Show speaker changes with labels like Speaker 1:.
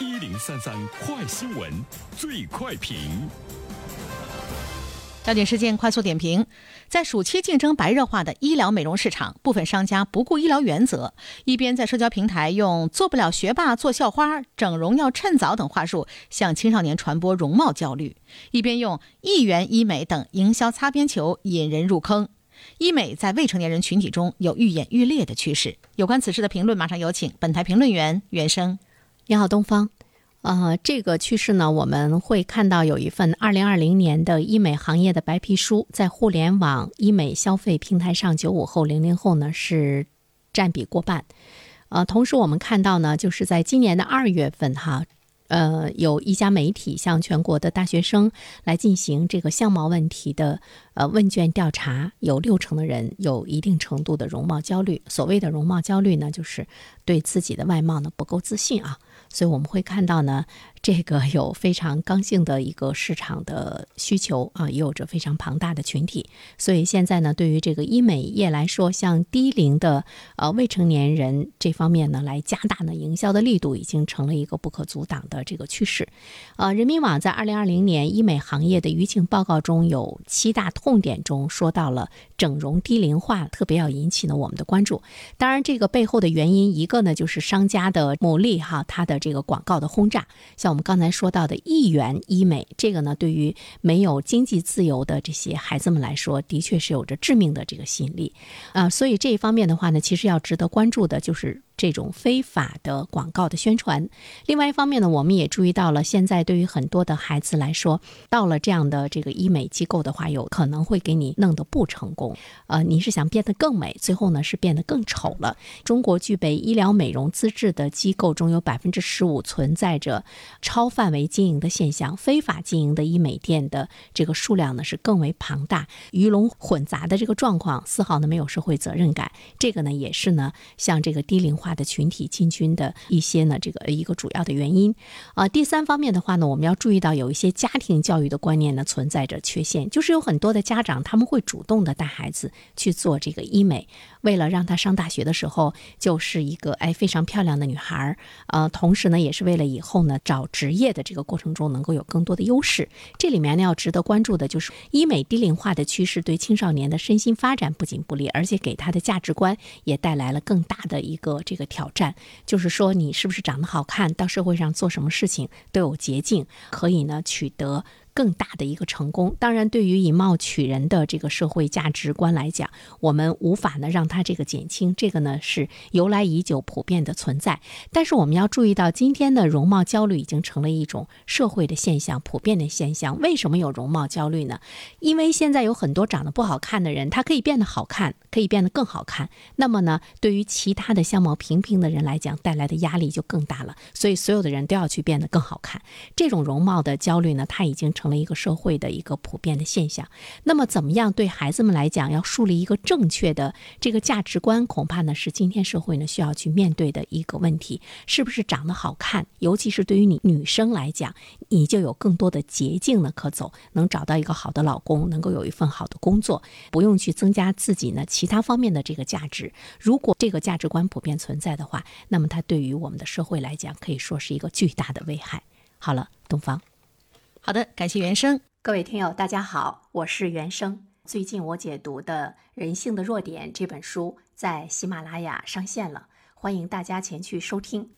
Speaker 1: 一零三三快新闻，最快评。
Speaker 2: 焦点事件快速点评：在暑期竞争白热化的医疗美容市场，部分商家不顾医疗原则，一边在社交平台用“做不了学霸做校花”“整容要趁早”等话术向青少年传播容貌焦虑，一边用“一元医美”等营销擦边球引人入坑。医美在未成年人群体中有愈演愈烈的趋势。有关此事的评论，马上有请本台评论员袁生。
Speaker 3: 你好，东方。呃，这个趋势呢，我们会看到有一份二零二零年的医美行业的白皮书，在互联网医美消费平台上，九五后、零零后呢是占比过半。呃，同时我们看到呢，就是在今年的二月份，哈。呃，有一家媒体向全国的大学生来进行这个相貌问题的呃问卷调查，有六成的人有一定程度的容貌焦虑。所谓的容貌焦虑呢，就是对自己的外貌呢不够自信啊。所以我们会看到呢。这个有非常刚性的一个市场的需求啊，也有着非常庞大的群体，所以现在呢，对于这个医美业来说，像低龄的呃未成年人这方面呢，来加大呢营销的力度，已经成了一个不可阻挡的这个趋势。呃，人民网在二零二零年医美行业的舆情报告中有七大痛点中说到了整容低龄化，特别要引起呢我们的关注。当然，这个背后的原因，一个呢就是商家的牟利哈，它的这个广告的轰炸，像。我们刚才说到的一元医美，这个呢，对于没有经济自由的这些孩子们来说，的确是有着致命的这个吸引力啊。所以这一方面的话呢，其实要值得关注的就是。这种非法的广告的宣传，另外一方面呢，我们也注意到了，现在对于很多的孩子来说，到了这样的这个医美机构的话，有可能会给你弄得不成功。呃，你是想变得更美，最后呢是变得更丑了。中国具备医疗美容资质的机构中有百分之十五存在着超范围经营的现象，非法经营的医美店的这个数量呢是更为庞大，鱼龙混杂的这个状况丝毫呢没有社会责任感。这个呢也是呢像这个低龄化。的群体进军的一些呢，这个一个主要的原因啊。第三方面的话呢，我们要注意到有一些家庭教育的观念呢存在着缺陷，就是有很多的家长他们会主动的带孩子去做这个医美，为了让他上大学的时候就是一个哎非常漂亮的女孩儿，呃，同时呢也是为了以后呢找职业的这个过程中能够有更多的优势。这里面呢要值得关注的就是医美低龄化的趋势对青少年的身心发展不仅不利，而且给他的价值观也带来了更大的一个这个。的挑战就是说，你是不是长得好看，到社会上做什么事情都有捷径，可以呢取得。更大的一个成功，当然，对于以貌取人的这个社会价值观来讲，我们无法呢让它这个减轻，这个呢是由来已久、普遍的存在。但是我们要注意到，今天的容貌焦虑已经成了一种社会的现象、普遍的现象。为什么有容貌焦虑呢？因为现在有很多长得不好看的人，他可以变得好看，可以变得更好看。那么呢，对于其他的相貌平平的人来讲，带来的压力就更大了。所以，所有的人都要去变得更好看。这种容貌的焦虑呢，它已经。成了一个社会的一个普遍的现象。那么，怎么样对孩子们来讲，要树立一个正确的这个价值观，恐怕呢是今天社会呢需要去面对的一个问题。是不是长得好看？尤其是对于你女生来讲，你就有更多的捷径呢可走，能找到一个好的老公，能够有一份好的工作，不用去增加自己呢其他方面的这个价值。如果这个价值观普遍存在的话，那么它对于我们的社会来讲，可以说是一个巨大的危害。好了，东方。
Speaker 2: 好的，感谢原生。
Speaker 3: 各位听友，大家好，我是原生。最近我解读的《人性的弱点》这本书在喜马拉雅上线了，欢迎大家前去收听。